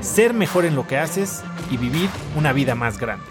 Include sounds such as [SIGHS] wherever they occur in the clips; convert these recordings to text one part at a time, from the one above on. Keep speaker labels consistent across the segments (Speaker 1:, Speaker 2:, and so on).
Speaker 1: ser mejor en lo que haces y vivir una vida más grande.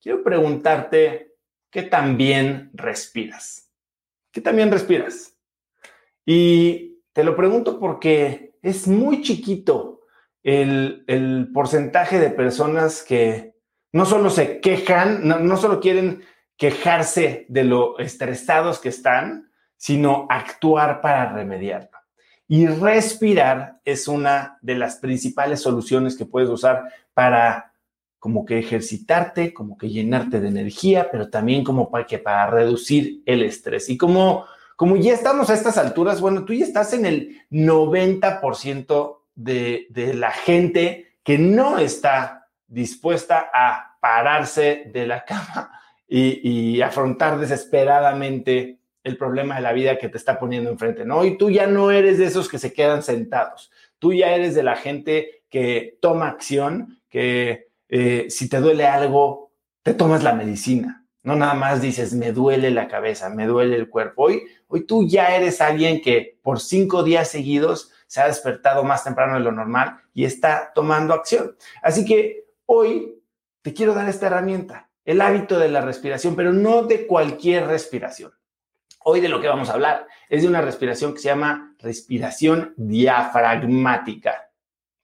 Speaker 1: Quiero preguntarte, ¿qué tan bien respiras? ¿Qué tan bien respiras? Y te lo pregunto porque es muy chiquito el, el porcentaje de personas que no solo se quejan, no, no solo quieren quejarse de lo estresados que están, sino actuar para remediarlo. Y respirar es una de las principales soluciones que puedes usar para como que ejercitarte, como que llenarte de energía, pero también como para que para reducir el estrés. Y como, como ya estamos a estas alturas, bueno, tú ya estás en el 90% de, de la gente que no está dispuesta a pararse de la cama y, afrontar desesperadamente el problema de la vida que te está poniendo enfrente, ¿no? Y tú ya no eres de esos que se quedan sentados, tú ya eres de la gente que toma acción, que eh, si te duele algo, te tomas la medicina, no nada más dices, me duele la cabeza, me duele el cuerpo. Hoy, hoy tú ya eres alguien que por cinco días seguidos se ha despertado más temprano de lo normal y está tomando acción. Así que hoy te quiero dar esta herramienta el hábito de la respiración, pero no de cualquier respiración. Hoy de lo que vamos a hablar es de una respiración que se llama respiración diafragmática.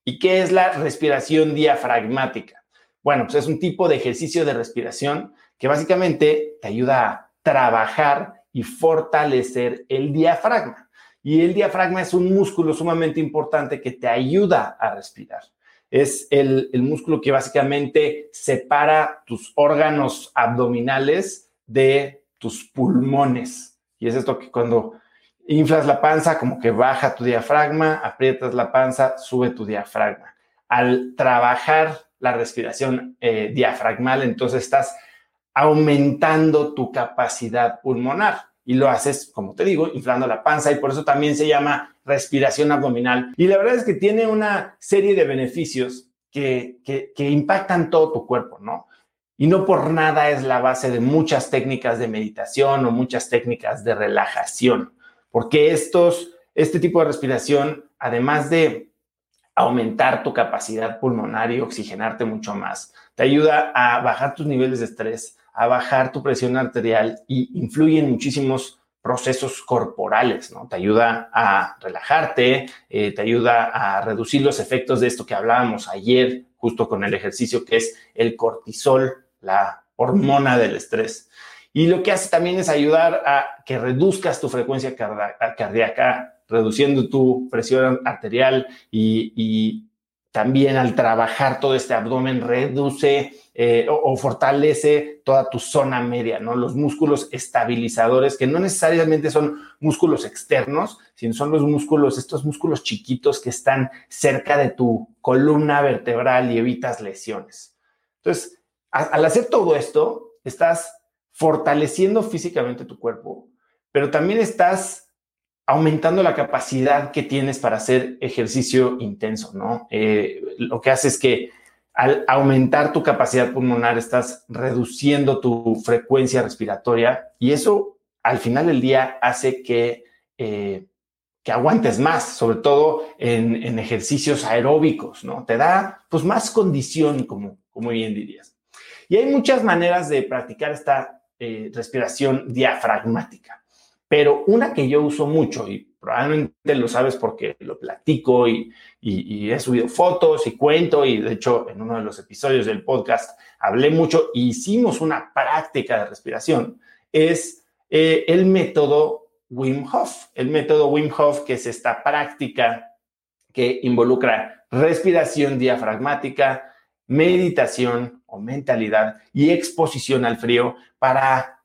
Speaker 1: ¿Y qué es la respiración diafragmática? Bueno, pues es un tipo de ejercicio de respiración que básicamente te ayuda a trabajar y fortalecer el diafragma. Y el diafragma es un músculo sumamente importante que te ayuda a respirar es el, músculo que básicamente separa tus órganos abdominales de tus pulmones. Y es esto que cuando inflas la panza, como que baja tu diafragma, aprietas la panza, sube tu diafragma. Al trabajar la respiración eh, diafragmal, entonces estás aumentando tu capacidad pulmonar y lo haces, como te digo, inflando la panza y por eso también se llama respiración abdominal. Y la verdad es que tiene una serie de beneficios que, que, impactan todo tu cuerpo, ¿no? Y no por nada es la base de muchas técnicas de meditación o muchas técnicas de relajación, porque estos, este tipo de respiración, además de aumentar tu capacidad pulmonar y oxigenarte mucho más, te ayuda a bajar tus niveles de estrés, a bajar tu presión arterial y influye en muchísimos procesos corporales, ¿no? Te ayuda a relajarte, eh, te ayuda a reducir los efectos de esto que hablábamos ayer, justo con el ejercicio, que es el cortisol, la hormona del estrés. Y lo que hace también es ayudar a que reduzcas tu frecuencia cardíaca, reduciendo tu presión arterial y, también al trabajar todo este abdomen reduce eh, o, fortalece toda tu zona media, ¿no? Los músculos estabilizadores, que no necesariamente son músculos externos, sino son los músculos, estos músculos chiquitos que están cerca de tu columna vertebral y evitas lesiones. Entonces, al hacer todo esto, estás fortaleciendo físicamente tu cuerpo, pero también estás aumentando la capacidad que tienes para hacer ejercicio intenso, ¿no? Eh, lo que hace es que al aumentar tu capacidad pulmonar estás reduciendo tu frecuencia respiratoria y eso al final del día hace que, eh, que aguantes más, sobre todo en, ejercicios aeróbicos, ¿no? Te da pues más condición, como, como bien dirías. Y hay muchas maneras de practicar esta eh, respiración diafragmática. Pero una que yo uso mucho y probablemente lo sabes porque lo platico y, he subido fotos y cuento y de hecho en uno de los episodios del podcast hablé mucho e hicimos una práctica de respiración, es eh, el método Wim Hof. El método Wim Hof, que es esta práctica que involucra respiración diafragmática, meditación o mentalidad y exposición al frío para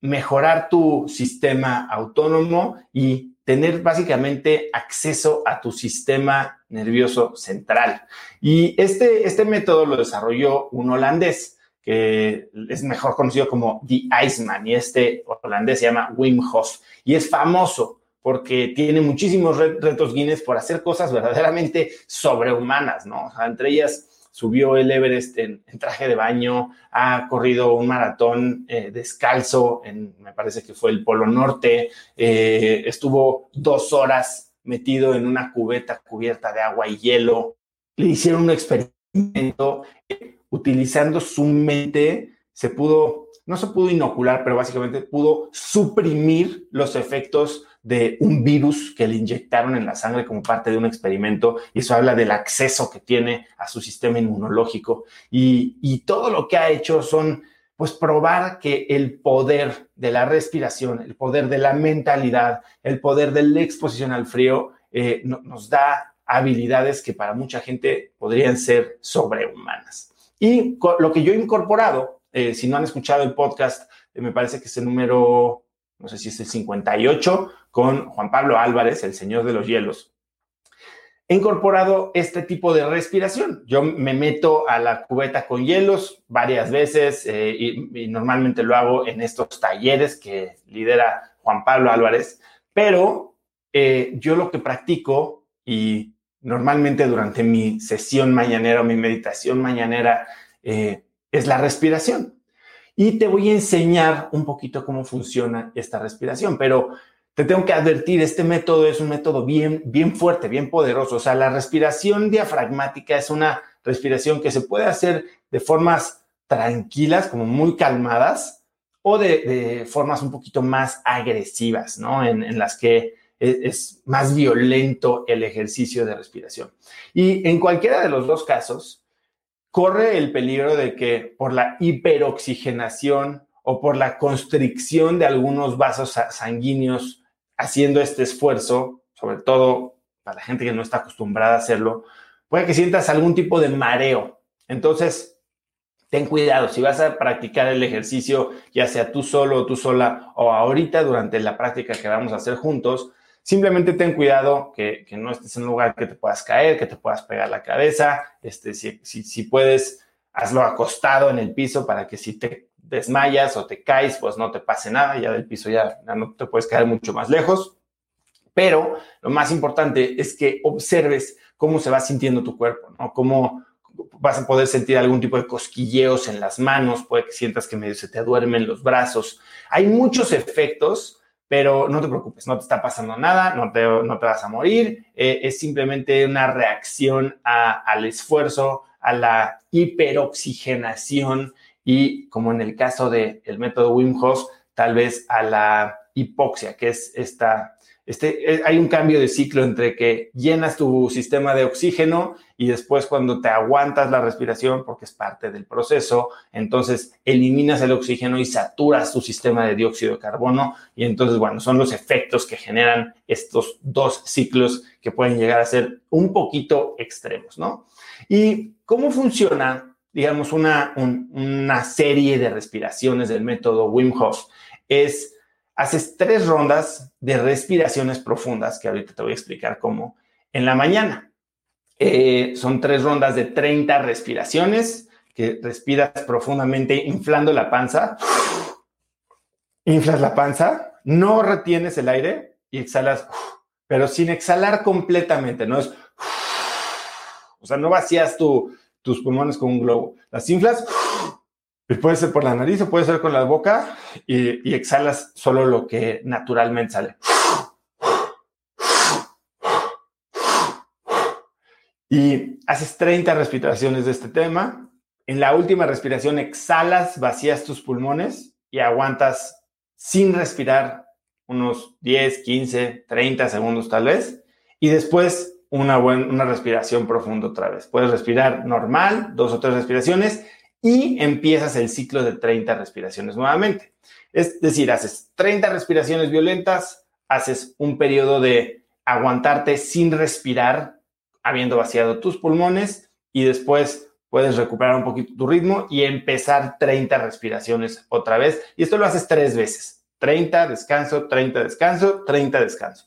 Speaker 1: mejorar tu sistema autónomo y tener básicamente acceso a tu sistema nervioso central. Y este, este método lo desarrolló un holandés que es mejor conocido como The Iceman y este holandés se llama Wim Hof y es famoso porque tiene muchísimos retos Guinness por hacer cosas verdaderamente sobrehumanas, ¿no? entre ellas subió el Everest en, traje de baño, ha corrido un maratón eh, descalzo, en, me parece que fue el Polo Norte, eh, estuvo dos horas metido en una cubeta cubierta de agua y hielo. Le hicieron un experimento eh, utilizando su mente, se pudo, no se pudo inocular, pero básicamente pudo suprimir los efectos de un virus que le inyectaron en la sangre como parte de un experimento, y eso habla del acceso que tiene a su sistema inmunológico. Y, todo lo que ha hecho son, pues, probar que el poder de la respiración, el poder de la mentalidad, el poder de la exposición al frío, eh, nos da habilidades que para mucha gente podrían ser sobrehumanas. Y lo que yo he incorporado, eh, si no han escuchado el podcast, eh, me parece que es el número no sé si es el 58, con Juan Pablo Álvarez, el señor de los hielos. He incorporado este tipo de respiración. Yo me meto a la cubeta con hielos varias veces eh, y, normalmente lo hago en estos talleres que lidera Juan Pablo Álvarez, pero eh, yo lo que practico y normalmente durante mi sesión mañanera o mi meditación mañanera eh, es la respiración y te voy a enseñar un poquito cómo funciona esta respiración, pero te tengo que advertir, este método es un método bien, bien fuerte, bien poderoso. O sea, la respiración diafragmática es una respiración que se puede hacer de formas tranquilas, como muy calmadas, o de, formas un poquito más agresivas, ¿no? En, las que es, es, más violento el ejercicio de respiración. Y en cualquiera de los dos casos, corre el peligro de que por la hiperoxigenación o por la constricción de algunos vasos sanguíneos haciendo este esfuerzo, sobre todo para la gente que no está acostumbrada a hacerlo, puede que sientas algún tipo de mareo. Entonces, ten cuidado, si vas a practicar el ejercicio, ya sea tú solo o tú sola, o ahorita durante la práctica que vamos a hacer juntos, Simplemente ten cuidado que, no estés en un lugar que te puedas caer, que te puedas pegar la cabeza. Este, si, si, puedes, hazlo acostado en el piso para que si te desmayas o te caes, pues no te pase nada. Ya del piso ya, no te puedes caer mucho más lejos. Pero lo más importante es que observes cómo se va sintiendo tu cuerpo, ¿no? Cómo vas a poder sentir algún tipo de cosquilleos en las manos, puede que sientas que medio se te duermen los brazos. Hay muchos efectos pero no te preocupes, no te está pasando nada, no te, no te vas a morir, eh, es simplemente una reacción al esfuerzo, a la hiperoxigenación y como en el caso del método Wim Hof, tal vez a la hipoxia, que es esta este, eh, hay un cambio de ciclo entre que llenas tu sistema de oxígeno y después cuando te aguantas la respiración, porque es parte del proceso, entonces eliminas el oxígeno y saturas tu sistema de dióxido de carbono. Y entonces, bueno, son los efectos que generan estos dos ciclos que pueden llegar a ser un poquito extremos, ¿no? ¿Y cómo funciona, digamos, una, una serie de respiraciones del método Wim Hof? Es haces tres rondas de respiraciones profundas, que ahorita te voy a explicar cómo, en la mañana. Eh, son tres rondas de 30 respiraciones, que respiras profundamente inflando la panza. [SIGHS] Inflas la panza, no retienes el aire y exhalas, [SIGHS] pero sin exhalar completamente, no es... [SIGHS] O sea, no vacías tus pulmones con un globo. Las inflas puede ser por la nariz o puede ser con la boca y, exhalas solo lo que naturalmente sale. Y haces 30 respiraciones de este tema. En la última respiración exhalas, vacías tus pulmones y aguantas sin respirar unos 10, 15, 30 segundos tal vez. Y después una, buena, una respiración profunda otra vez. Puedes respirar normal, dos o tres respiraciones y empiezas el ciclo de 30 respiraciones nuevamente. Es decir, haces 30 respiraciones violentas, haces un periodo de aguantarte sin respirar, habiendo vaciado tus pulmones y después puedes recuperar un poquito tu ritmo y empezar 30 respiraciones otra vez. Y esto lo haces tres veces. 30, descanso, 30, descanso, 30, descanso.